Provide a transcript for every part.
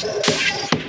von Russland.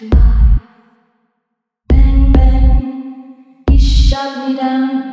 My baby shot me down.